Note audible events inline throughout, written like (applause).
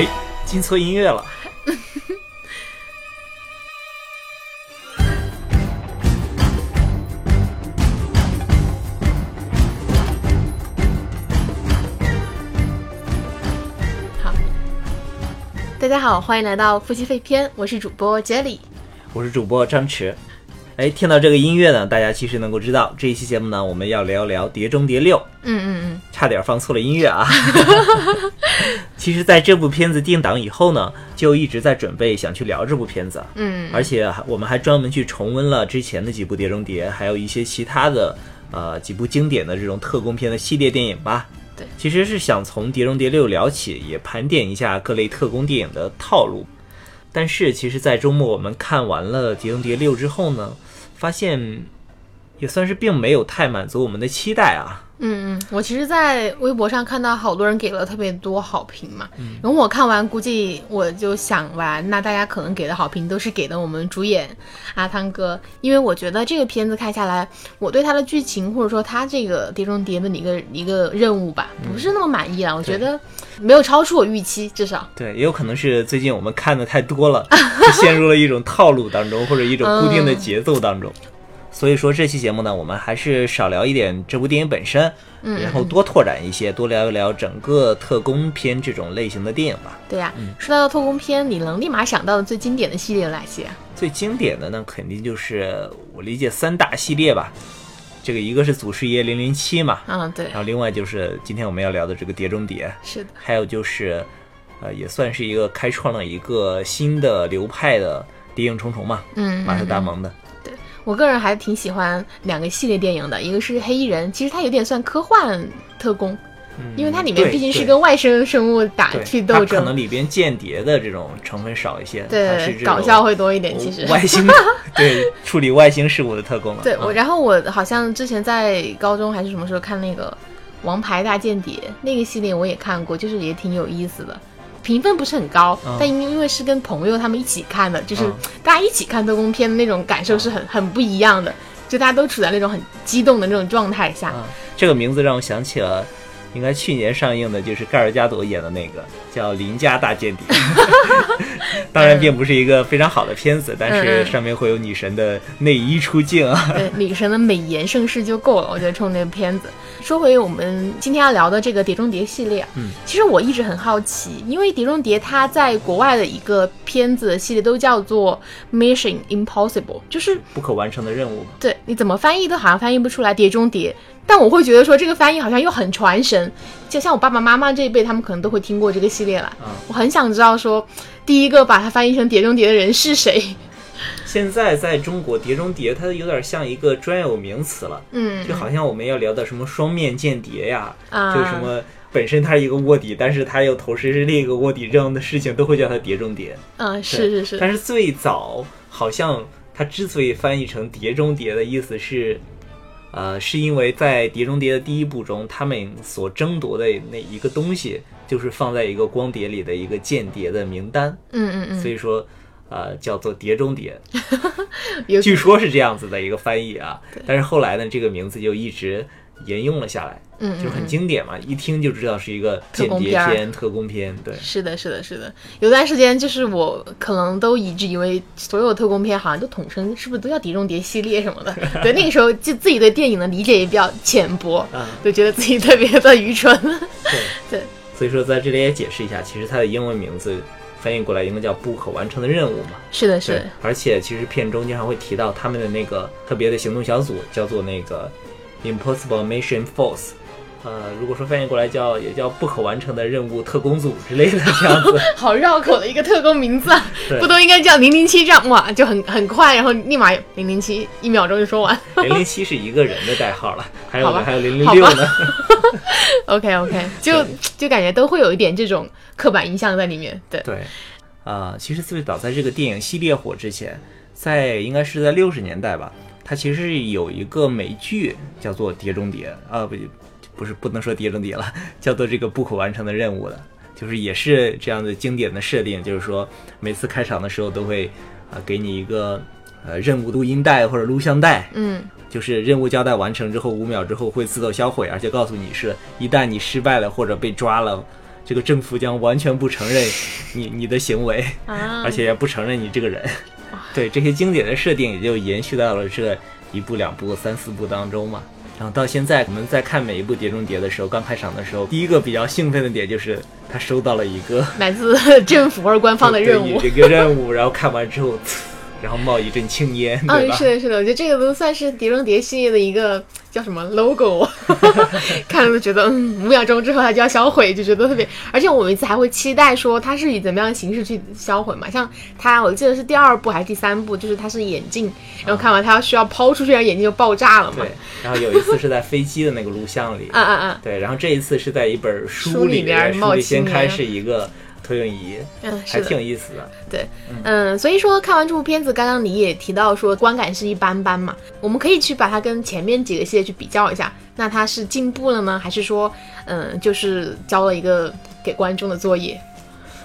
哎，进错音乐了。好，大家好，欢迎来到夫妻肺片，我是主播 Jelly。我是主播张弛。哎，听到这个音乐呢，大家其实能够知道，这一期节目呢，我们要聊聊《碟中谍六》。嗯嗯嗯，差点放错了音乐啊！(laughs) 其实，在这部片子定档以后呢，就一直在准备想去聊这部片子。嗯，而且我们还专门去重温了之前的几部《碟中谍》，还有一些其他的呃几部经典的这种特工片的系列电影吧。对，其实是想从《碟中谍六》聊起，也盘点一下各类特工电影的套路。但是，其实，在周末我们看完了《碟中谍六》之后呢，发现也算是并没有太满足我们的期待啊。嗯嗯，我其实，在微博上看到好多人给了特别多好评嘛。然后我看完，估计我就想完，那大家可能给的好评都是给的我们主演阿汤哥，因为我觉得这个片子看下来，我对他的剧情或者说他这个碟中谍的一个一个任务吧，不是那么满意了。我觉得没有超出我预期，至少。对，也有可能是最近我们看的太多了，就 (laughs) 陷入了一种套路当中，或者一种固定的节奏当中。所以说这期节目呢，我们还是少聊一点这部电影本身，嗯，然后多拓展一些，多聊一聊整个特工片这种类型的电影吧。对呀、说到特工片，你能立马想到的最经典的系列有哪些啊？最经典的呢，肯定就是我理解三大系列吧。这个一个是祖师爷零零七嘛，嗯，对然，后另外就是今天我们要聊的这个碟中谍，是的，还有就是，呃，也算是一个开创了一个新的流派的谍影重重嘛，嗯，马特·达嗯蒙的。我个人还挺喜欢两个系列电影的，一个是黑衣人，其实它有点算科幻特工，因为它里面毕竟是跟外星生物打去斗争可能，里边间谍的这种成分少一些，对，搞笑会多一点。其实，外星 (laughs) 对处理外星事务的特工了。对我，嗯然后我好像之前在高中还是什么时候看那个《王牌大间谍》那个系列，我也看过，就是也挺有意思的。评分不是很高，嗯但因因为是跟朋友他们一起看的，就是嗯大家一起看特工片的那种感受是很很不一样的，就大家都处在那种很激动的那种状态下。嗯，这个名字让我想起了。应该去年上映的就是盖尔加朵演的那个叫《邻家大间谍》，(laughs) (laughs) 当然并不是一个非常好的片子，但是上面会有女神的内衣出镜啊。对，女神的美颜盛世就够了，我觉得冲那个片子。说回我们今天要聊的这个《碟中谍》系列，嗯，其实我一直很好奇，因为《碟中谍》它在国外的一个片子系列都叫做 Mission Impossible，就是不可完成的任务嘛。对你怎么翻译都好像翻译不出来《碟中谍》，但我会觉得说这个翻译好像又很传神，就像我爸爸妈妈这一辈，他们可能都会听过这个系列了。嗯我很想知道说，第一个把它翻译成《碟中谍》的人是谁？现在在中国，碟中谍它有点像一个专有名词了，嗯，就好像我们要聊的什么双面间谍呀，啊，就什么本身他是一个卧底，但是他又同时是另一个卧底这样的事情，都会叫它碟中谍。嗯，是是是，但是最早好像它之所以翻译成碟中谍的意思是，呃，是因为在碟中谍的第一部中，他们所争夺的那一个东西，就是放在一个光碟里的一个间谍的名单，嗯嗯嗯，所以说。呃，叫做碟中谍，(laughs) 有据说是这样子的一个翻译啊，但是后来呢，这个名字就一直沿用了下来，嗯，就很嗯经典嘛，一听就知道是一个间谍特工片片、特工片，对，是的，是的，是的。有段时间就是我可能都一直以为所有特工片好像都统称是不是都叫碟中谍系列什么的。(laughs) 对，那个时候就自己对电影的理解也比较浅薄，(laughs) 啊，就觉得自己特别的愚蠢。(laughs) 对对。所以说在这里也解释一下，其实它的英文名字翻译过来应该叫不可完成的任务嘛。是的，是的，，而且其实片中经常会提到他们的那个特别的行动小组，叫做那个 Impossible Mission Force。呃，如果说翻译过来叫也叫不可完成的任务特工组之类的这样子，(laughs) 好绕口的一个特工名字啊，不都应该叫零零七这样哇，就很很快，然后立马零零七一秒钟就说完。零零七是一个人的代号了，还有还有零零六呢。OK OK，(laughs) 就就感觉都会有一点这种刻板印象在里面。对，对，啊、其实最早在这个电影系列火之前，在应该是在六十年代吧，它其实是有一个美剧叫做《碟中谍》啊，不不是不能说《碟中谍》了，叫做这个不可完成的任务的，就是也是这样的经典的设定，就是说每次开场的时候都会啊、给你一个呃任务录音带或者录像带，嗯就是任务交代完成之后五秒之后会自动销毁，而且告诉你是一旦你失败了或者被抓了，这个政府将完全不承认 (laughs) 你你的行为，啊，而且也不承认你这个人。对这些经典的设定，也就延续到了这一部、两部、三四部当中嘛。然后到现在，我们在看每一部《碟中谍》的时候，刚开场的时候，第一个比较兴奋的点就是他收到了一个来自政府或者官方的任务对。这个任务，然后看完之后，然后冒一阵青烟，对嗯，吧？是的，是的，我觉得这个都算是《碟中谍》系列的一个 (laughs) 叫什么 logo，(laughs) 看了都觉得，嗯，五秒钟之后它就要销毁，就觉得特别。而且我每次还会期待说它是以怎么样的形式去销毁嘛？像它，我记得是第二部还是第三部，就是它是眼镜，然后看完它要需要抛出去，然后眼镜就爆炸了嘛。对，然后有一次是在飞机的那个录像里，(laughs) 啊啊啊！对，然后这一次是在一本书书里面，书里冒先开是一个投影仪，嗯，还挺有意思的。对，嗯，所以说看完这部片子，刚刚你也提到说观感是一般般嘛，我们可以去把它跟前面几个系列去比较一下，那它是进步了呢，还是说，嗯，就是交了一个给观众的作业？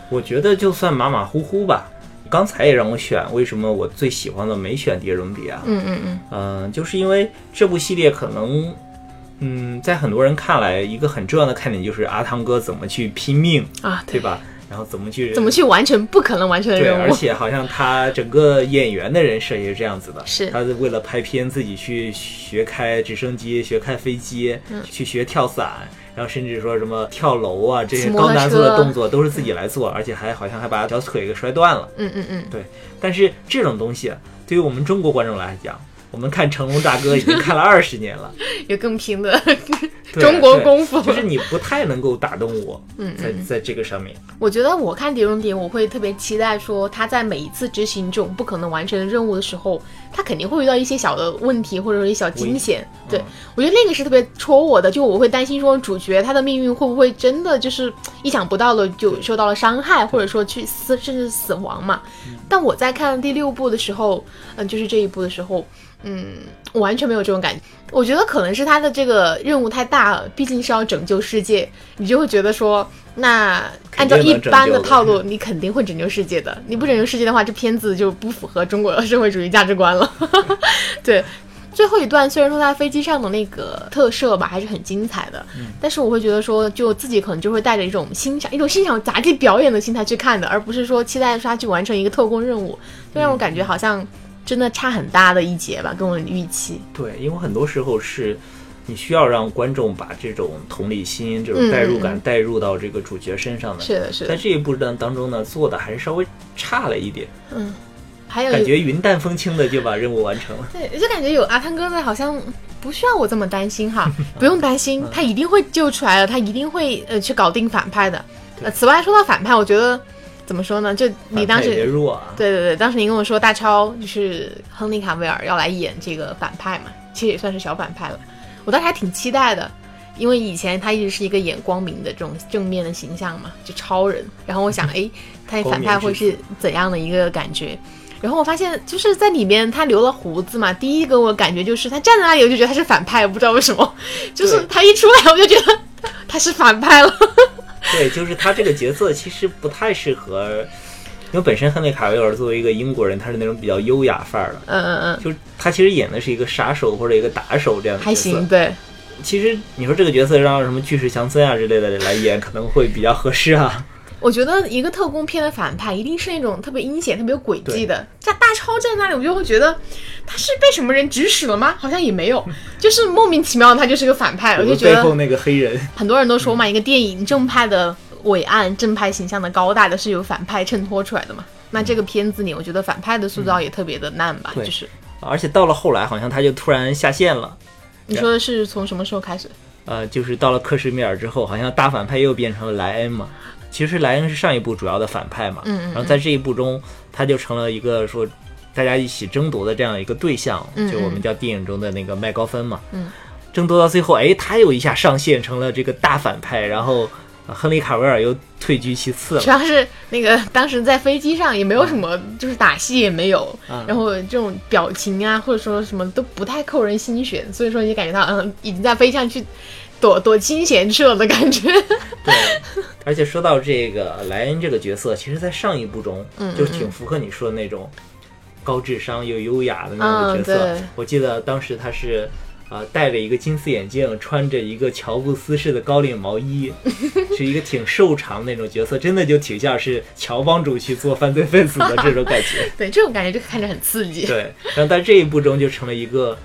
我觉得就算马马虎虎吧。刚才也让我选，为什么我最喜欢的没选《碟中谍》啊？嗯嗯嗯，嗯、就是因为这部系列可能，嗯，在很多人看来，一个很重要的看点就是阿汤哥怎么去拼命，啊，对吧？然后怎么去怎么去完成不可能完成的对，任务？对而且好像他整个演员的人设也是这样子的，是。他是为了拍片自己去学开直升机、学开飞机、嗯。去学跳伞，然后甚至说什么跳楼啊这些高难度的动作都是自己来做，而且还好像还把小腿给摔断了。嗯嗯嗯，对但是这种东西啊对于我们中国观众来讲，我们看成龙大哥已经 (laughs) 看了二十年了，有更拼的中国功夫。就是你不太能够打动我，嗯在在这个上面。我觉得我看《碟中谍》，我会特别期待说他在每一次执行这种不可能完成的任务的时候，他肯定会遇到一些小的问题，或者说一些小惊险。对、嗯我觉得那个是特别戳我的，就我会担心说主角他的命运会不会真的就是意想不到的就受到了伤害，或者说去死甚至死亡嘛。但我在看第六部的时候，嗯、就是这一部的时候，嗯，我完全没有这种感觉。我觉得可能是他的这个任务太大了，毕竟是要拯救世界，你就会觉得说，那按照一般的套路，你肯定会拯救世界的。你不拯救世界的话，这片子就不符合中国的社会主义价值观了。(laughs) 对。最后一段虽然说他飞机上的那个特摄吧还是很精彩的，但是我会觉得说，就自己可能就会带着一种欣赏、一种欣赏杂技表演的心态去看的，而不是说期待说他去完成一个特工任务，就让我感觉好像真的差很大的一截吧，跟我的预期。对，因为很多时候是你需要让观众把这种同理心、这种代入感带入到这个主角身上的。是的，是的，在这一部当当中呢，做的还是稍微差了一点，嗯，还有感觉云淡风轻的就把任务完成了。(laughs) 对，就感觉有阿汤哥在，好像不需要我这么担心哈，(laughs) 不用担心，他一定会救出来的，他一定会呃去搞定反派的。呃，此外说到反派，我觉得怎么说呢？就你当时弱啊，对对对，当时你跟我说大超就是亨利卡维尔要来演这个反派嘛，其实也算是小反派了。我当时还挺期待的，因为以前他一直是一个演光明的这种正面的形象嘛，就超人。然后我想，(laughs) 哎，他反派会是怎样的一个感觉？然后我发现就是在里面他留了胡子嘛，第一个我感觉就是他站在那里我就觉得他是反派，我不知道为什么，就是他一出来我就觉得他是反派了。对，就是他这个角色其实不太适合，因为本身亨利卡维尔作为一个英国人，他是那种比较优雅范儿的，嗯嗯嗯，就是他其实演的是一个杀手或者一个打手这样的角色。还行，对。其实你说这个角色让什么巨石强森啊之类的来演，可能会比较合适啊。我觉得一个特工片的反派一定是那种特别阴险、特别有诡计的。像大超站在那里，我就会觉得他是被什么人指使了吗？好像也没有，(laughs) 就是莫名其妙的他就是个反派。我就觉得背后那个黑人，很多人都说嘛，一个电影正派的伟岸、正派形象的高大的是由反派衬托出来的嘛。那这个片子里，我觉得反派的塑造也特别的烂吧，对就是而且到了后来，好像他就突然下线了。你说的是从什么时候开始？呃，就是到了克什米尔之后，好像大反派又变成了莱恩嘛。其实莱恩是上一部主要的反派嘛，嗯嗯嗯然后在这一部中，他就成了一个说大家一起争夺的这样一个对象，就我们叫电影中的那个麦高芬嘛。嗯，争夺到最后，哎，他又一下上线成了这个大反派，然后、呃亨利卡维尔又退居其次了。主要是那个当时在飞机上也没有什么，就是打戏也没有，嗯。然后这种表情啊或者说什么都不太扣人心弦，所以说你感觉到嗯已经在飞机上去躲躲清闲去了的感觉。对，而且说到这个莱恩这个角色，其实在上一部中，嗯就挺符合你说的那种高智商又优雅的那样的角色。嗯我记得当时他是啊、戴着一个金丝眼镜，穿着一个乔布斯式的高领毛衣，(laughs) 是一个挺瘦长那种角色，真的就挺像是乔帮主去做犯罪分子的这种感觉。(laughs) 对，这种感觉就看着很刺激。对，然后在这一部中就成了一个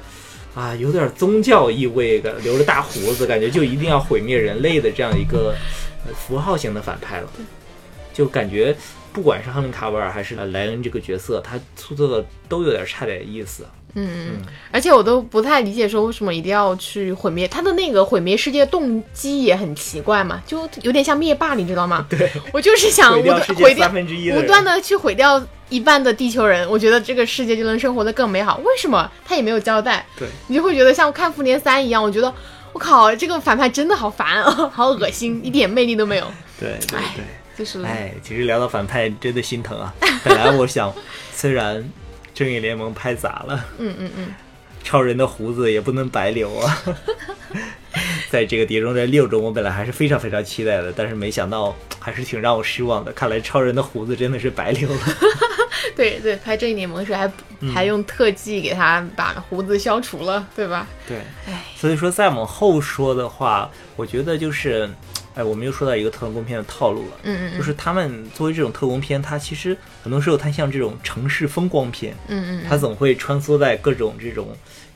啊，有点宗教意味的，留着大胡子，感觉就一定要毁灭人类的这样一个呃符号型的反派了。就感觉不管是亨利卡维尔还是莱恩这个角色，他塑造的都有点差点意思。嗯，而且我都不太理解，说为什么一定要去毁灭他的那个毁灭世界动机也很奇怪嘛，就有点像灭霸，你知道吗？(laughs) 对，我就是想无毁掉端毁掉世界三分之一的人。不断的去毁掉一半的地球人，我觉得这个世界就能生活得更美好。为什么他也没有交代？对，你就会觉得像看复联三一样，我觉得我靠，这个反派真的好烦啊，(laughs) 好恶心，一点魅力都没有。对对哎对。就是，哎，其实聊到反派真的心疼啊。本来我想，(laughs) 虽然正义联盟拍砸了，嗯嗯嗯，超人的胡子也不能白留啊。(laughs) 在这个《碟中谍六》中，我本来还是非常非常期待的，但是没想到还是挺让我失望的。看来超人的胡子真的是白留了。(laughs) 对对，拍正义联盟时还、嗯还用特技给他把胡子消除了，对吧？对，哎，所以说再往后说的话，我觉得就是，哎，我们又说到一个特工片的套路了。嗯嗯就是他们作为这种特工片，它其实很多时候它像这种城市风光片，嗯嗯它总会穿梭在各种这种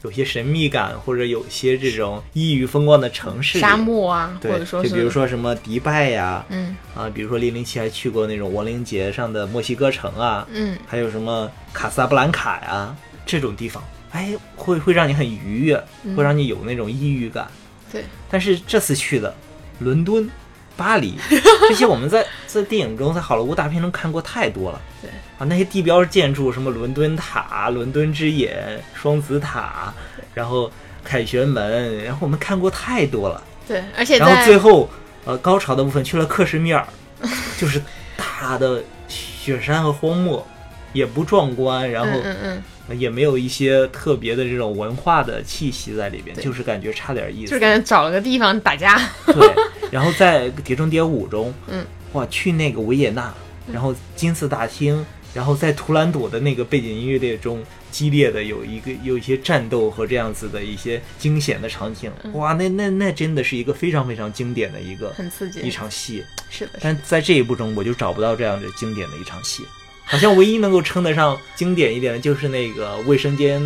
有些神秘感或者有些这种异域风光的城市。沙漠啊，对，或者说就比如说什么迪拜呀，嗯。啊，比如说零零七还去过那种亡灵节上的墨西哥城啊，嗯。还有什么卡萨布兰卡呀这种地方，哎，会会让你很愉悦，嗯。会让你有那种异域感。对，但是这次去的伦敦、巴黎 (laughs) 这些，我们在在电影中、在好莱坞大片中看过太多了。对啊，那些地标建筑，什么伦敦塔、伦敦之眼、双子塔，然后凯旋门，然后我们看过太多了。对，而且然后最后，呃，高潮的部分去了克什米尔，(laughs) 就是大的雪山和荒漠，也不壮观，然后嗯嗯嗯，也没有一些特别的这种文化的气息在里边，就是感觉差点意思。就是感觉找了个地方打架。(laughs) 对，然后在《碟中谍五》中，嗯，哇，去那个维也纳，然后金色大厅，然后在图兰朵的那个背景音乐列中，激烈的有一个有一些战斗和这样子的一些惊险的场景，哇，那那那真的是一个非常非常经典的一个很刺激。一场戏，是的，是的。但在这一部中，我就找不到这样的经典的一场戏，好像唯一能够称得上经典一点的，就是那个卫生间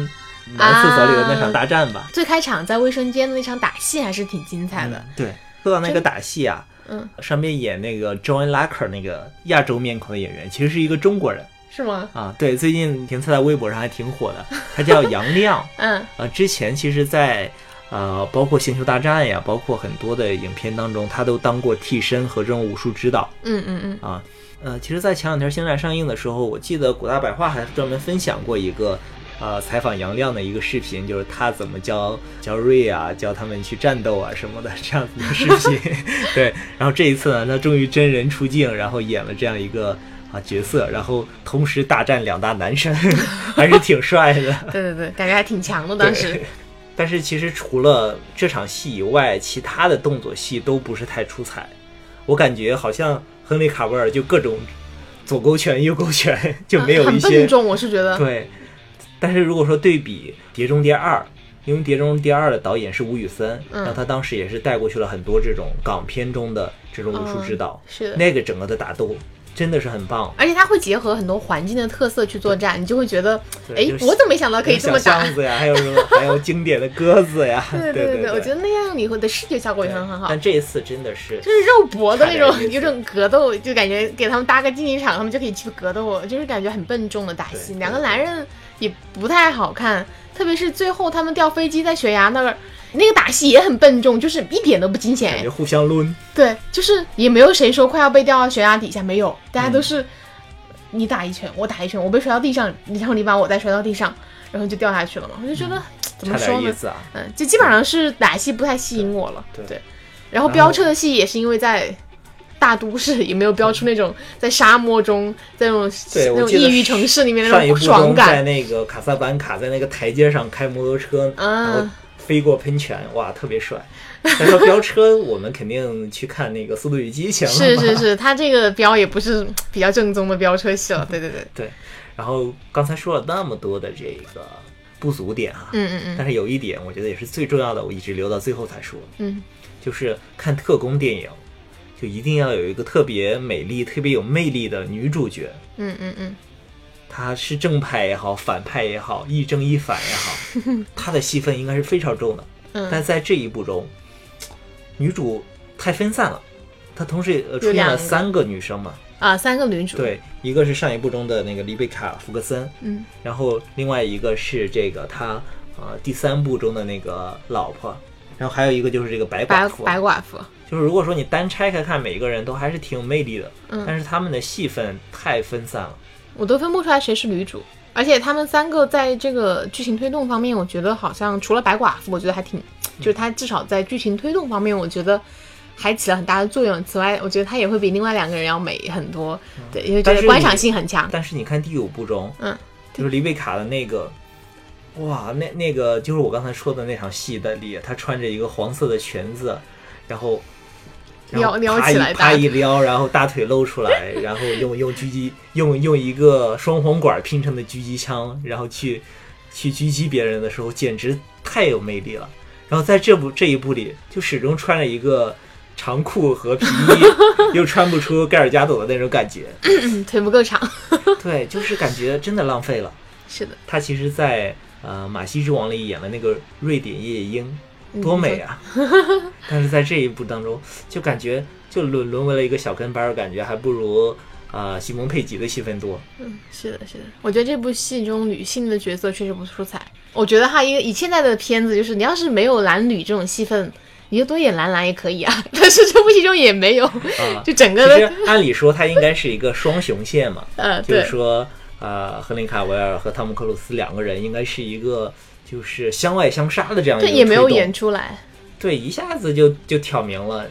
男厕所里的那场大战吧。最开场在卫生间的那场打戏还是挺精彩的。嗯对，说到那个打戏啊，嗯，上面演那个 John Lacker 那个亚洲面孔的演员，其实是一个中国人是吗？啊。对，最近评测在微博上还挺火的，(laughs) 他叫杨亮。嗯呃，之前其实在，呃包括《星球大战》呀，包括很多的影片当中，他都当过替身和这种武术指导嗯嗯嗯，啊。呃，其实，在前两天《星战》上映的时候，我记得古大白话还专门分享过一个。呃，采访杨亮的一个视频，就是他怎么教教瑞啊，教他们去战斗啊什么的 (laughs) 这样子的视频。(laughs) 对，然后这一次呢，他终于真人出镜，然后演了这样一个啊角色，然后同时大战两大男神，(laughs) 还是挺帅的。对对对，感觉还挺强的当时。但是其实除了这场戏以外，其他的动作戏都不是太出彩。我感觉好像亨利卡维尔就各种左勾拳、右勾拳，就没有一些很笨重，我是觉得。对。但是如果说对比《碟中谍二》，因为《碟中谍二》的导演是吴宇森，嗯然后他当时也是带过去了很多这种港片中的这种武术指导，嗯是那个整个的打斗真的是很棒。而且它会结合很多环境的特色去作战，你就会觉得，哎我怎么没想到可以这么打？小巷子呀，还有什么，(laughs) 还有经典的鸽子呀，对对对，我觉得那样你会的视觉效果也很很好。但这一次真的是就是肉搏的那种有种格斗，就感觉给他们搭个竞技场，他们就可以去格斗，就是感觉很笨重的打戏。两个男人也不太好看，特别是最后他们掉飞机在悬崖那儿，那个打戏也很笨重，就是一点都不惊险感觉。互相抡，对，就是也没有谁说快要被掉到悬崖底下，没有，大家都是你打一拳，我打一拳，我被摔到地上，然后你把我再摔到地上，然后就掉下去了嘛。我就觉得、怎么说呢？嗯，就基本上是打戏不太吸引我了。对对，然后飙车的戏也是因为在大都市，也没有飙出那种在沙漠中，在那种那对我记得种异域城市里面那种爽感在。那个卡萨布兰卡，在那个台阶上开摩托车，然后嗯，飞过喷泉，哇，特别帅。再说飙车，我们肯定去看那个《速度与激情》了是是是，他这个飙也不是 (tsk) 比较正宗的飙车戏了。对对对，对。然后刚才说了那么多的这个不足点啊。嗯嗯嗯但是有一点，我觉得也是最重要的，我一直留到最后才说，嗯就是看特工电影，就一定要有一个特别美丽、特别有魅力的女主角。嗯嗯嗯，她是正派也好，反派也好，亦正亦反也好，(laughs) 他的戏份应该是非常重的。嗯但在这一部中，女主太分散了，她同时呃出现了三个女生嘛，啊，三个女主，，对，一个是上一部中的那个丽贝卡·福克森，嗯然后另外一个是这个他呃第三部中的那个老婆，然后还有一个就是这个白白寡妇。白寡妇，就是如果说你单拆开看，每一个人都还是挺有魅力的，嗯但是他们的戏份太分散了。我都分不出来谁是女主。而且他们三个在这个剧情推动方面，我觉得好像除了白寡妇，我觉得还挺，就是她至少在剧情推动方面，我觉得还起了很大的作用。此外，我觉得她也会比另外两个人要美很多，对，因为觉得观赏性很强。但是你看第五部中，嗯，就是丽贝卡的那个，哇，那那个就是我刚才说的那场戏的里，她穿着一个黄色的裙子，然后。撩撩啪一起来大腿啪一撩，然后大腿露出来，然后用用狙击用用一个双簧管拼成的狙击枪，然后去去狙击别人的时候，简直太有魅力了。然后在这部这一部里，就始终穿着一个长裤和皮衣，(laughs) 又穿不出盖尔加朵的那种感觉。嗯，腿不够长。(laughs) 对，就是感觉真的浪费了。是的，他其实在，呃《马戏之王》里演的那个瑞典夜莺，多美啊！(laughs) 但是在这一部当中，就感觉就沦沦为了一个小跟班儿，感觉还不如啊、呃西蒙佩吉的戏份多。嗯，是的，是的。我觉得这部戏中女性的角色确实不出彩。我觉得哈，因为以现在的片子，就是你要是没有男女这种戏份，你就多演男男也可以啊。(laughs) 但是这部戏中也没有，啊就整个的实按理说，它应该是一个双雄线嘛，(laughs) 呃，就是，说，呃，赫林卡维尔和汤姆克鲁斯两个人应该是一个就是相爱相杀的这样一个这也没有演出来。对，一下子就就挑明了，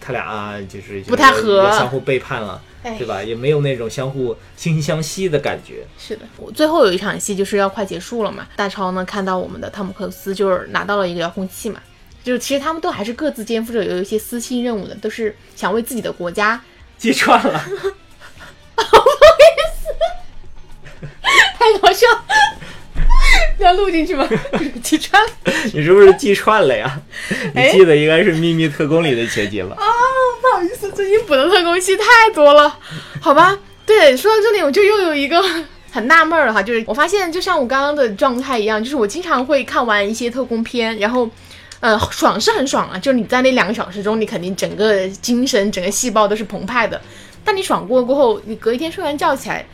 他俩啊就是不太合也相互背叛了，哎对吧？也没有那种相互惺惺相惜的感觉。是的，我最后有一场戏就是要快结束了嘛。大超呢看到我们的汤姆克鲁斯就是拿到了一个遥控器嘛，就是其实他们都还是各自肩负着有一些私心任务的，都是想为自己的国家。揭穿了 (laughs) (laughs) 不好意思 (laughs) 太搞笑，(laughs) 要录进去吗？(laughs) 记串了。(laughs) 你是不是记串了呀？哎你记得应该是《秘密特工》里的情节吧？啊，不好意思，最近补的特工戏太多了，好吧？对，说到这里，我就又有一个很纳闷儿了哈，就是我发现，就像我刚刚的状态一样，就是我经常会看完一些特工片，然后。呃，爽是很爽啊，就是你在那两个小时中，你肯定整个精神、整个细胞都是澎湃的。但你爽过过后，你隔一天睡完觉起来，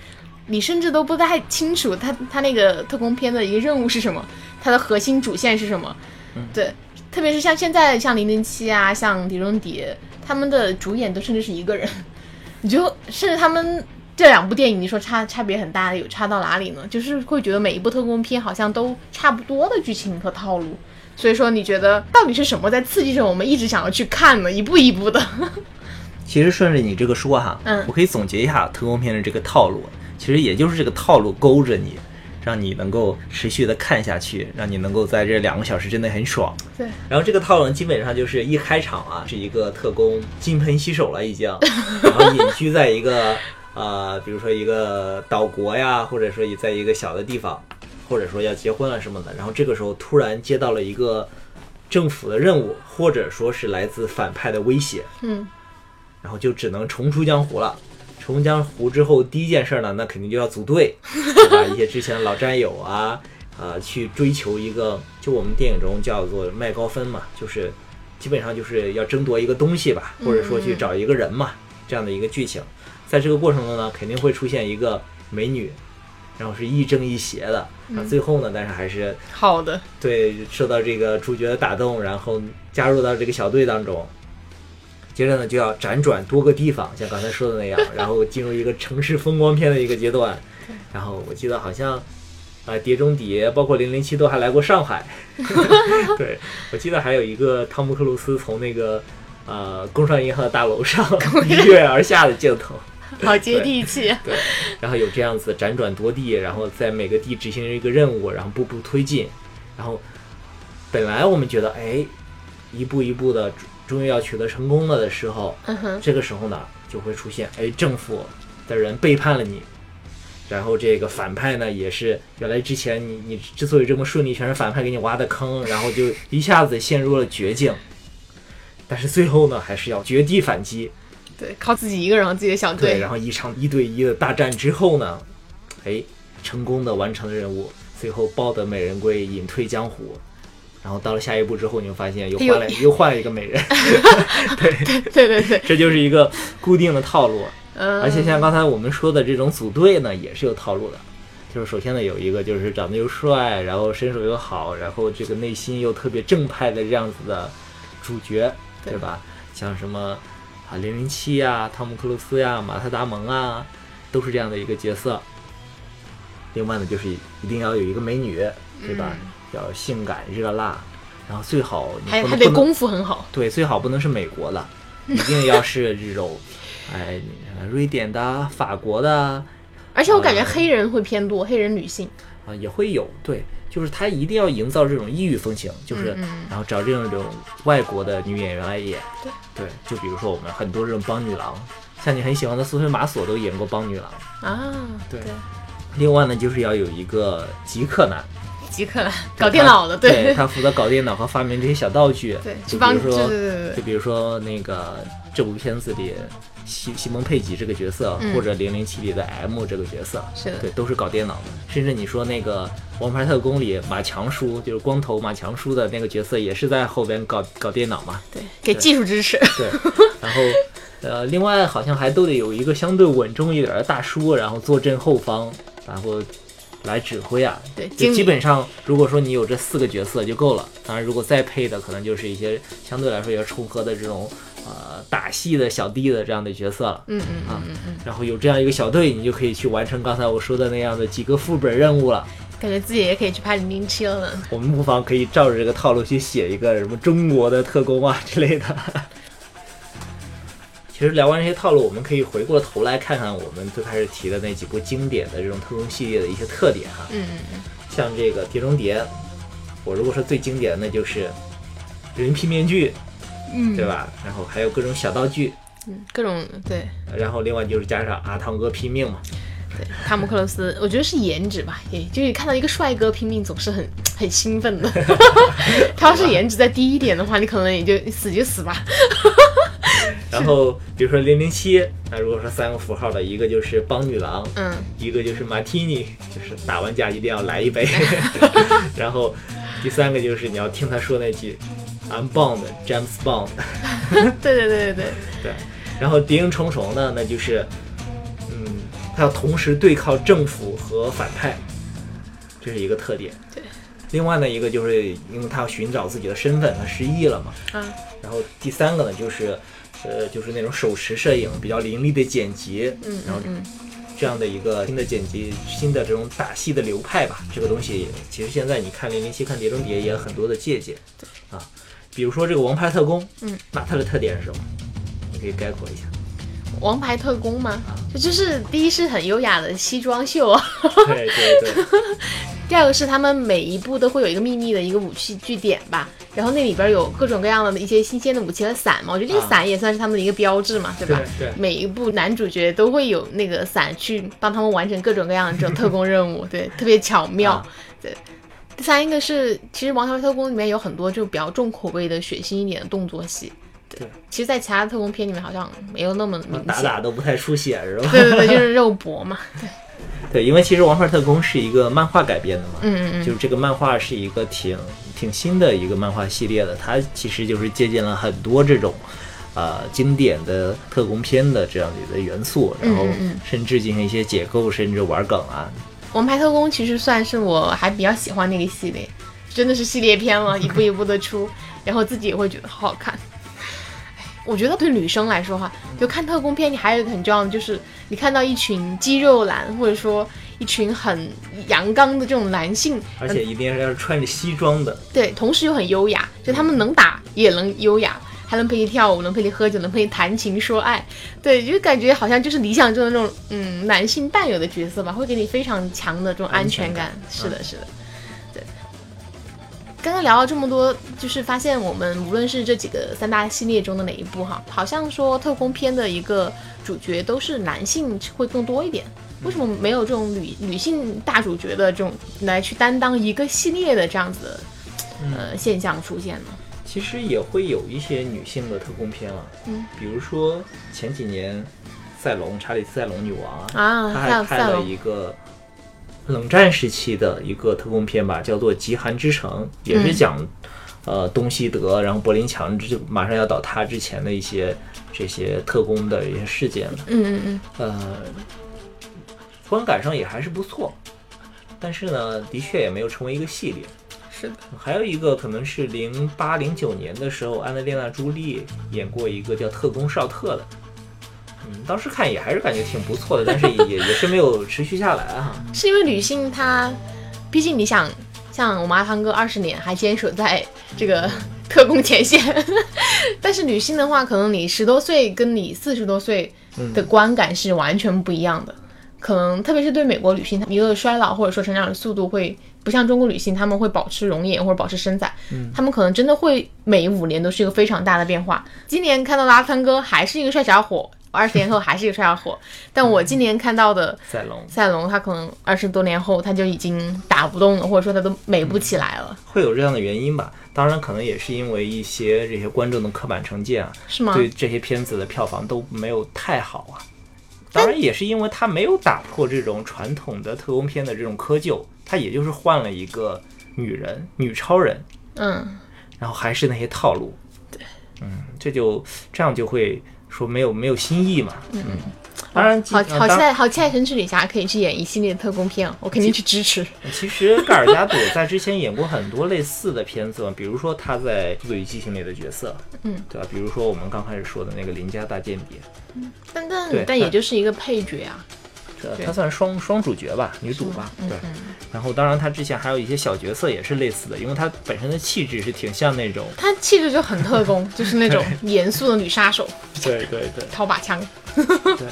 你甚至都不太清楚他他那个特工片的一个任务是什么，它的核心主线是什么。对，特别是像现在像零零七啊，像碟中谍，他们的主演都甚至是一个人，(laughs) 你就甚至他们这两部电影，你说差差别很大，有差到哪里呢？就是会觉得每一部特工片好像都差不多的剧情和套路。所以说，你觉得到底是什么在刺激着我们一直想要去看呢？一步一步的，(laughs) 其实顺着你这个说哈，嗯我可以总结一下特工片的这个套路，其实也就是这个套路勾着你，让你能够持续的看下去，让你能够在这两个小时真的很爽。对，然后这个套路基本上就是一开场啊，是一个特工金盆洗手了已经，(laughs) 然后隐居在一个呃，比如说一个岛国呀，或者说在一个小的地方，或者说要结婚了什么的，然后这个时候突然接到了一个政府的任务，或者说是来自反派的威胁，嗯，然后就只能重出江湖了。重出江湖之后，第一件事呢，那肯定就要组队，(laughs) 对吧？一些之前的老战友啊，(laughs) 啊、去追求一个，就我们电影中叫做麦高芬嘛，就是基本上就是要争夺一个东西吧，或者说去找一个人嘛，这样的一个剧情。在这个过程中呢，肯定会出现一个美女，然后是亦正亦邪的，然后最后呢，但是还是好的，对受到这个主角的打动，然后加入到这个小队当中。接着呢，就要辗转多个地方，像刚才说的那样，然后进入一个城市风光片的一个阶段。然后我记得好像，啊、碟中谍》包括《零零七》都还来过上海。(laughs) 对，我记得还有一个汤姆克鲁斯从那个呃工商银行的大楼上一跃而下的镜头。(laughs) 好接地气。对，(laughs) 然后有这样子辗转多地，然后在每个地执行一个任务，然后步步推进，然后本来我们觉得哎，一步一步的终于要取得成功了的时候，嗯，这个时候呢就会出现哎政府的人背叛了你，然后这个反派呢，也是原来之前你你之所以这么顺利，全是反派给你挖的坑，(laughs) 然后就一下子陷入了绝境。但是最后呢，还是要绝地反击。对，靠自己一个人和自己的小队。对，然后一场一对一的大战之后呢，哎，成功的完成了任务，最后抱得美人归，隐退江湖。然后到了下一步之后，你就发现又换了又换了一个美人。(laughs) 对对对对，这就是一个固定的套路。嗯，而且像刚才我们说的这种组队呢，也是有套路的。就是首先呢，有一个就是长得又帅，然后身手又好，然后这个内心又特别正派的这样子的主角，对吧？像什么啊零零七呀、汤姆克鲁斯呀、马特达蒙啊，都是这样的一个角色。另外呢，就是一定要有一个美女，对吧？要性感热辣，然后最好还还得功夫很好。对，最好不能是美国的，一定要是这种，哎，瑞典的、法国的。而且我感觉黑人会偏多，黑人女性啊也会有。对，就是他一定要营造这种异域风情，就是然后找这种这种外国的女演员来演。对对，就比如说我们很多这种邦女郎，像你很喜欢的苏菲玛索都演过邦女郎啊。对。另外呢，就是要有一个极客男。极客男 (laughs) 搞电脑的，对他负责搞电脑和发明这些小道具。对，就比如说，就比如说那个这部片子里西西蒙佩吉这个角色，或者零零七里的 M 这个角色，是的，对，都是搞电脑的。甚至你说那个王牌特工里马强叔，就是光头马强叔的那个角色，也是在后边搞搞电脑嘛？对，给技术支持。对，然后 (laughs) 呃，另外好像还都得有一个相对稳重一点的大叔，然后坐镇后方，然后。来指挥啊，对，基本上如果说你有这四个角色就够了。当然，如果再配的，可能就是一些相对来说也重合的这种呃打戏的小弟的这样的角色了。嗯嗯啊嗯嗯。然后有这样一个小队，你就可以去完成刚才我说的那样的几个副本任务了。感觉自己也可以去拍零零七了。我们不妨可以照着这个套路去写一个什么中国的特工啊之类的。其实聊完这些套路，我们可以回过头来看看我们最开始提的那几部经典的这种特工系列的一些特点哈。嗯嗯嗯。像这个《碟中谍》，我如果说最经典的，那就是人皮面具，嗯，对吧？然后还有各种小道具，嗯，各种对。然后另外就是加上阿汤哥拼命嘛。对，汤姆克鲁斯，我觉得是颜值吧，也就是看到一个帅哥拼命，总是很 (laughs) 很兴奋的。(laughs) 他要是颜值再低一点的话，你可能也就死就死吧。(laughs) 然后比如说零零七，那如果说三个符号的，一个就是邦女郎，嗯，一个就是马提尼，就是打完架一定要来一杯。(laughs) (laughs) 然后第三个就是你要听他说那句，I'm Bond，James Bond。对对对对对对。然后谍影重重呢，那就是嗯。他要同时对抗政府和反派，这是一个特点。对，另外呢，一个就是因为他要寻找自己的身份，他失忆了嘛。嗯。然后第三个呢，就是，呃，就是那种手持摄影，比较凌厉的剪辑。嗯。然后这样的一个新的剪辑，新的这种打戏的流派吧。这个东西其实现在你看《零零七》看《碟中谍》也有很多的借鉴。啊，比如说这个《王牌特工》，嗯，那它的特点是什么？你可以概括一下。王牌特工吗？就就是第一是很优雅的西装秀，对对对。(laughs) 第二个是他们每一部都会有一个秘密的一个武器据点吧，然后那里边有各种各样的一些新鲜的武器和伞嘛，我觉得这个伞也算是他们的一个标志嘛，对吧？对。每一部男主角都会有那个伞去帮他们完成各种各样的这种特工任务，(laughs) 对，特别巧妙。对。第三一个是，其实《王牌特工》里面有很多就比较重口味的血腥一点的动作戏。对，其实，在其他特工片里面好像没有那么明显，打打都不太出血是吧？对对对，就是肉搏嘛。对，(laughs) 对，因为其实《王牌特工》是一个漫画改编的嘛，嗯嗯嗯，就是这个漫画是一个挺挺新的一个漫画系列的，它其实就是借鉴了很多这种呃经典的特工片的这样的元素，然后甚至进行一些解构，甚至玩梗啊。《王牌特工》其实算是我还比较喜欢那个系列，真的是系列片了，一步一步的出，然后自己也会觉得好好看。我觉得对女生来说哈，就看特工片，你还有一个很重要的，就是你看到一群肌肉男，或者说一群很阳刚的这种男性，而且一定要是穿着西装的，对，同时又很优雅，就他们能打也能优雅，还能陪你跳舞，能陪你喝酒，能陪你谈情说爱，对，就感觉好像就是理想中的那种嗯男性伴有的角色吧，会给你非常强的这种安全感。是的，是的。刚刚聊了这么多，就是发现我们无论是这几个三大系列中的哪一部哈，好像说特工片的一个主角都是男性会更多一点。为什么没有这种女女性大主角的这种来去担当一个系列的这样子的呃现象出现呢？其实也会有一些女性的特工片了，嗯，比如说前几年赛隆查理斯赛隆女王啊她还拍了一个冷战时期的一个特工片吧，叫做《极寒之城》，也是嗯讲、呃东西德，然后柏林墙就马上要倒塌之前的一些这些特工的一些事件了。嗯嗯嗯，呃，观感上也还是不错，但是呢，的确也没有成为一个系列。是的，还有一个可能是零八零九年的时候，安德烈娜·朱莉演过一个叫《特工绍特》的，嗯，当时看也还是感觉挺不错的，但是也也是没有持续下来哈。是因为女性她，毕竟你想，像我们阿汤哥二十年还坚守在这个 (laughs) 特工前线，(laughs) 但是女性的话，可能你十多岁跟你四十多岁的观感是完全不一样的。可能特别是对美国女性，一个衰老或者说成长的速度会不像中国女性，她们会保持容颜或者保持身材，嗯，她们可能真的会每五年都是一个非常大的变化。今年看到的阿汤哥还是一个帅小伙，二十年后还是一个帅小伙，但我今年看到的赛龙赛龙他可能二十多年后他就已经打不动了，或者说他都美不起来了，会有这样的原因吧？当然，可能也是因为一些这些观众的刻板成见啊，是吗？对这些片子的票房都没有太好啊。当然，也是因为他没有打破这种传统的特工片的这种窠臼，他也就是换了一个女人、女超人，嗯，然后还是那些套路。对，嗯，这就这样就会说没有没有新意嘛。嗯，当然，好好期待好期待神奇女侠可以去演一系列的特工片哦，我肯定去支持。(laughs) 其实盖尔加朵在之前演过很多类似的片子嘛，比如说他在《速度与激情》里的角色，嗯，对吧？比如说我们刚开始说的那个邻家大间谍，但但但也就是一个配角啊，她算双双主角吧，女主吧，对。然后当然她之前还有一些小角色也是类似的，因为她本身的气质是挺像那种，她气质就很特工，就是那种 (laughs) 严肃的女杀手，对对对。掏把枪。对。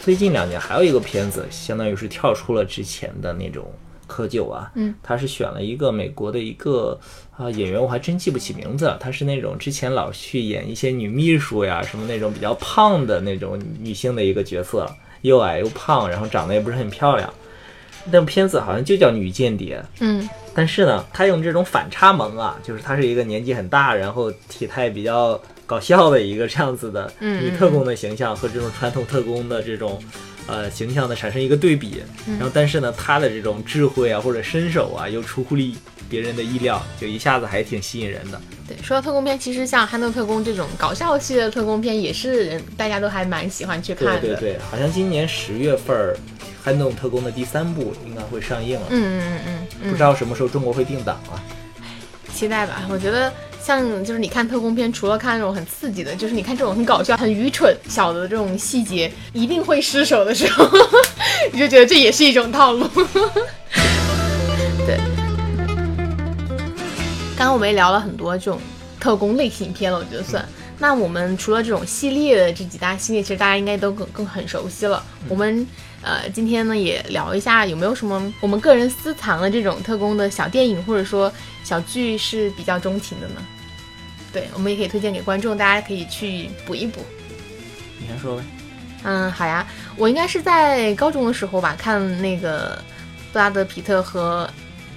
最近两年还有一个片子，相当于是跳出了之前的那种窠臼啊，嗯，他是选了一个美国的一个啊、演员，我还真记不起名字了，她是那种之前老去演一些女秘书呀，什么那种比较胖的那种女性的一个角色，又矮又胖，然后长得也不是很漂亮。那部片子好像就叫《女间谍》，嗯。但是呢，他用这种反差萌啊，就是她是一个年纪很大，然后体态比较搞笑的一个这样子的嗯女特工的形象，和这种传统特工的这种呃形象的产生一个对比。嗯然后，但是呢，他的这种智慧啊或者身手啊，又出乎力别人的意料，就一下子还挺吸引人的。对，说到特工片，其实像《憨豆特工》这种搞笑系的特工片，也是人大家都还蛮喜欢去看的。对对对，好像今年十月份儿，《憨豆特工》的第三部应该会上映了，嗯嗯嗯嗯嗯不知，道什么时候中国会定档啊？期待吧。我觉得像就是你看特工片，除了看那种很刺激的，就是你看这种很搞笑、很愚蠢小的这种细节，一定会失手的时候，(laughs) 你就觉得这也是一种套路。(laughs) 对，刚刚我们也聊了很多这种特工类型片了，我觉得算。那我们除了这种系列的这几大系列，其实大家应该都更更很熟悉了。我们呃今天呢也聊一下有没有什么我们个人私藏的这种特工的小电影或者说小剧是比较钟情的呢？对，我们也可以推荐给观众，大家可以去补一补。你先说呗。嗯，好呀，我应该是在高中的时候吧，看那个布拉德皮特和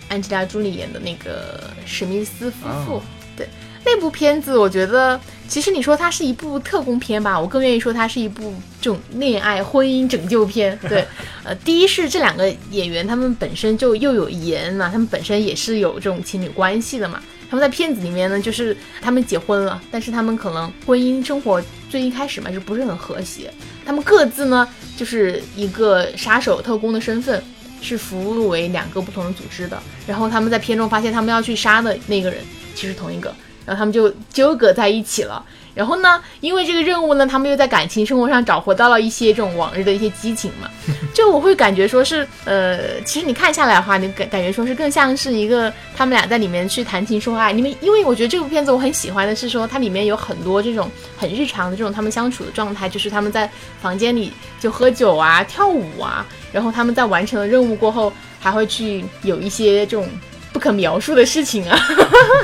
安吉拉朱莉演的那个史密斯夫妇。哦对，那部片子我觉得，其实你说它是一部特工片吧，我更愿意说它是一部这种恋爱婚姻拯救片。(laughs) 对，呃，第一是这两个演员他们本身就又有颜嘛，他们本身也是有这种情侣关系的嘛。他们在片子里面呢，就是他们结婚了，但是他们可能婚姻生活最一开始嘛就不是很和谐。他们各自呢就是一个杀手特工的身份，是服务为两个不同的组织的。然后他们在片中发现，他们要去杀的那个人其实同一个，然后他们就纠葛在一起了。然后呢，因为这个任务呢，他们又在感情生活上找回到了一些这种往日的一些激情嘛。(laughs) 就我会感觉说是，呃，其实你看下来的话，你感感觉说是更像是一个他们俩在里面去谈情说爱。你们因为我觉得这部片子我很喜欢的是说，它里面有很多这种很日常的这种他们相处的状态，就是他们在房间里就喝酒啊、跳舞啊，然后他们在完成了任务过后，还会去有一些这种不可描述的事情啊。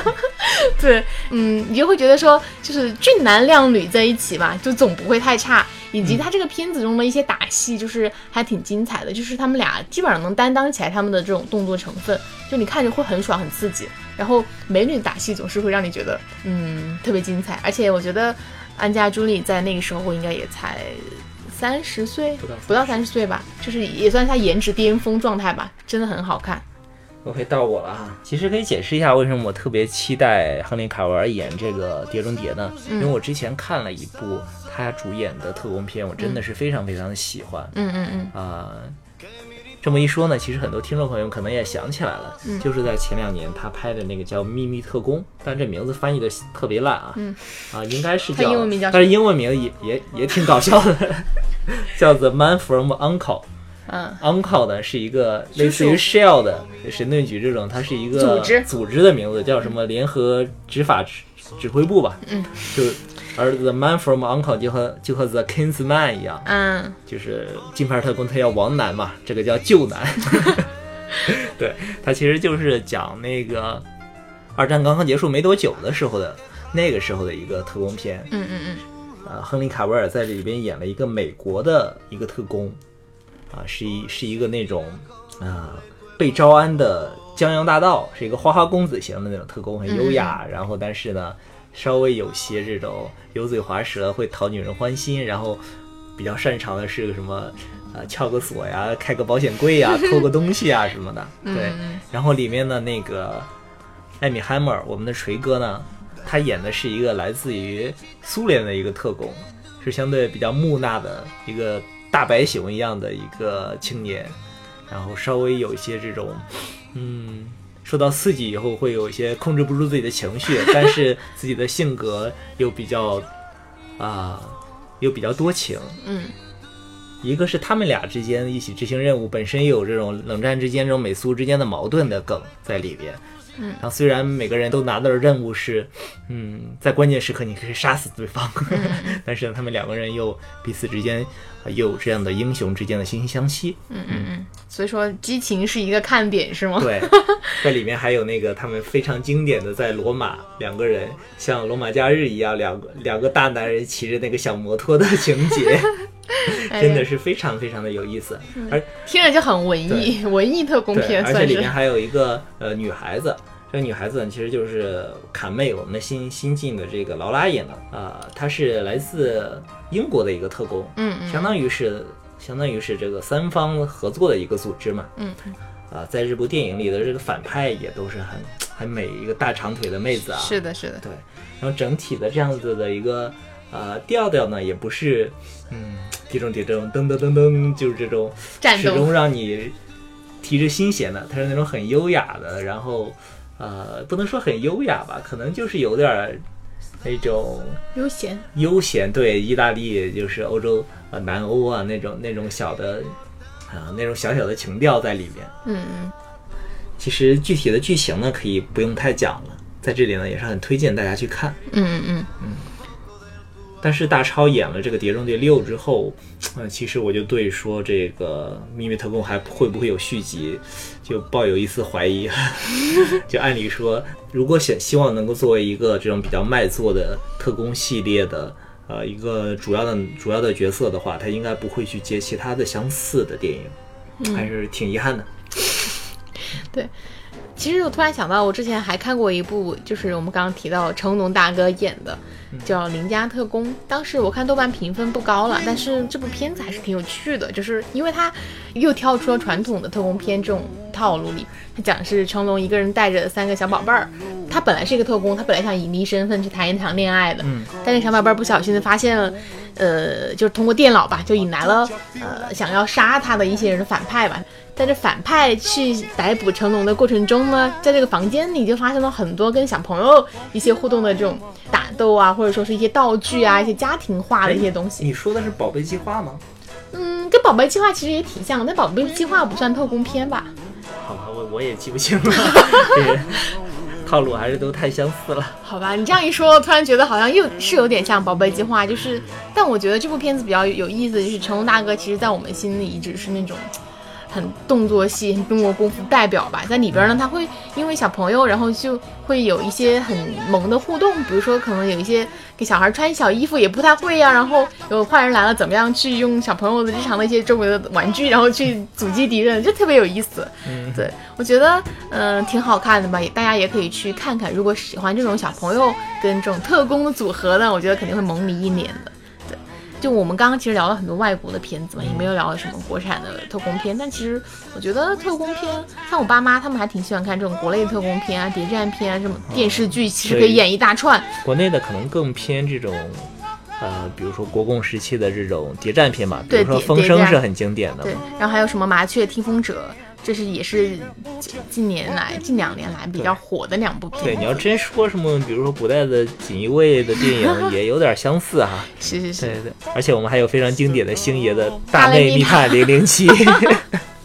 (laughs) 对，嗯，你就会觉得说，就是俊男靓女在一起嘛，就总不会太差。以及他这个片子中的一些打戏，就是还挺精彩的，就是他们俩基本上能担当起来他们的这种动作成分，就你看着会很爽很刺激。然后美女打戏总是会让你觉得，嗯，特别精彩。而且我觉得安家朱莉在那个时候应该也才三十岁，不到三十岁吧，就是也算是她颜值巅峰状态吧，真的很好看。我会到我了啊，其实可以解释一下为什么我特别期待亨利卡维尔演这个《碟中谍》呢？因为我之前看了一部他主演的特工片，我真的是非常非常的喜欢。嗯嗯嗯。啊，这么一说呢，其实很多听众朋友可能也想起来了，就是在前两年他拍的那个叫《秘密特工》，但这名字翻译的特别烂啊。嗯。啊，应该是叫，英文名叫，但是英文名也也也挺搞笑的，(laughs) 叫 The Man from Uncle。嗯，Uncle 呢是一个类似于 Shell 的神盾局这种，它是一个组织组织的名字，叫什么联合执法指指挥部吧。嗯，就而 The Man from Uncle 就和就和 The King's Man 一样，嗯，就是金牌特工他要往南嘛，这个叫救南。(laughs) 对，他其实就是讲那个二战刚刚结束没多久的时候的那个时候的一个特工片。嗯嗯嗯。呃，亨利卡维尔在这里边演了一个美国的一个特工。啊，是一是一个那种，啊，被招安的江洋大盗，是一个花花公子型的那种特工，很优雅。然后，但是呢，稍微有些这种油嘴滑舌，会讨女人欢心。然后，比较擅长的是个什么，呃，撬个锁呀，开个保险柜呀，偷个东西啊什么的。(laughs) 对。然后里面的那个艾米·汉默尔，我们的锤哥呢，他演的是一个来自于苏联的一个特工，是相对比较木讷的一个。大白熊一样的一个青年，然后稍微有一些这种，嗯，受到刺激以后会有一些控制不住自己的情绪，但是自己的性格又比较，啊，又比较多情。嗯，一个是他们俩之间一起执行任务，本身也有这种冷战之间这种美苏之间的矛盾的梗在里边。嗯，然后虽然每个人都拿到的任务是，嗯，在关键时刻你可以杀死对方，(laughs) 但是呢他们两个人又彼此之间又有这样的英雄之间的惺惺相惜。嗯嗯嗯，所以说激情是一个看点是吗？对，(laughs) 在里面还有那个他们非常经典的在罗马两个人像罗马假日一样，两个两个大男人骑着那个小摩托的情节，真的是非常非常的有意思，而听着就很文艺，文艺特工片，而且里面还有一个呃女孩子。这个女孩子呢，其实就是卡妹，我们的新新晋的这个劳拉演的啊，她是来自英国的一个特工，嗯嗯，相当于是相当于是这个三方合作的一个组织嘛，嗯啊，在这部电影里的这个反派也都是很很美，一个大长腿的妹子啊，是的，是的，对，然后整体的这样子的一个呃调调呢，也不是嗯，碟中谍这种噔噔噔噔，就是这种始终让你提着心弦的，它是那种很优雅的，然后。呃，不能说很优雅吧，可能就是有点那种悠闲。悠闲，对，意大利就是欧洲呃，南欧啊那种那种小的啊那种小小的情调在里面。嗯嗯。其实具体的剧情呢，可以不用太讲了，在这里呢也是很推荐大家去看。嗯嗯。但是大超演了这个《碟中谍六》之后，呃，其实我就对说这个《秘密特工》还会不会有续集，就抱有一丝怀疑。(laughs) 就按理说，如果想希望能够作为一个这种比较卖座的特工系列的呃一个主要的主要的角色的话，他应该不会去接其他的相似的电影，还是挺遗憾的。对。其实我突然想到，我之前还看过一部，就是我们刚刚提到成龙大哥演的，叫《邻家特工》。当时我看豆瓣评分不高了，但是这部片子还是挺有趣的，就是因为它又跳出了传统的特工片这种套路里。它讲的是成龙一个人带着三个小宝贝儿，他本来是一个特工，他本来想隐匿身份去谈一场恋爱的，但是小宝贝儿不小心的发现了，呃，就是通过电脑吧，就引来了呃想要杀他的一些人的反派吧。在这反派去逮捕成龙的过程中呢，在这个房间里就发生了很多跟小朋友一些互动的这种打斗啊，或者说是一些道具啊，一些家庭化的一些东西。你说的是宝贝计划吗？嗯，跟宝贝计划其实也挺像，但宝贝计划不算特工片吧？好吧，我我也记不清了，(laughs) (laughs) (laughs) 套路还是都太相似了。好吧，你这样一说，突然觉得好像又是有点像宝贝计划，就是，但我觉得这部片子比较有意思，就是成龙大哥其实在我们心里一直是那种。很动作戏、中国功夫代表吧，在里边呢，他会因为小朋友，然后就会有一些很萌的互动，比如说可能有一些给小孩穿小衣服也不太会呀，然后有坏人来了，怎么样去用小朋友的日常的一些周围的玩具，然后去阻击敌人，就特别有意思。嗯，对我觉得嗯挺好看的吧，也大家也可以去看看，如果喜欢这种小朋友跟这种特工的组合呢，我觉得肯定会萌迷一年的。就我们刚刚其实聊了很多外国的片子嘛，也没有聊什么国产的特工片。但其实我觉得特工片，像我爸妈他们还挺喜欢看这种国内特工片啊、谍战片啊，这种电视剧其实可以演一大串。国内的可能更偏这种，呃，比如说国共时期的这种谍战片嘛，比如说《风声是很经典的对。，然后还有什么《麻雀听风者》，这是也是近近年来近两年来比较火的两部片。对，你要真说什么，比如说古代的锦衣卫的电影，(laughs) 也有点相似哈。是是是。对对，而且我们还有非常经典的星爷的《大内密探零零七》，(laughs)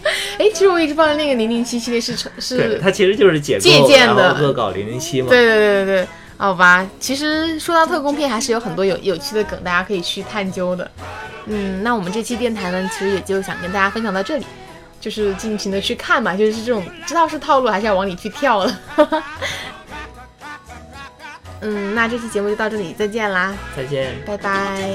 (laughs) 哎，其实我一直放在那个零零七系列是成，是，它其实就是解构借鉴的恶搞零零七嘛。对对对对对。好吧，其实说到特工片，还是有很多有有趣的梗，大家可以去探究的。嗯，那我们这期电台呢，其实也就想跟大家分享到这里，就是尽情的去看嘛，就是这种知道是套路，还是要往里去跳了。(laughs) 嗯，那这期节目就到这里，再见啦，再见。拜拜。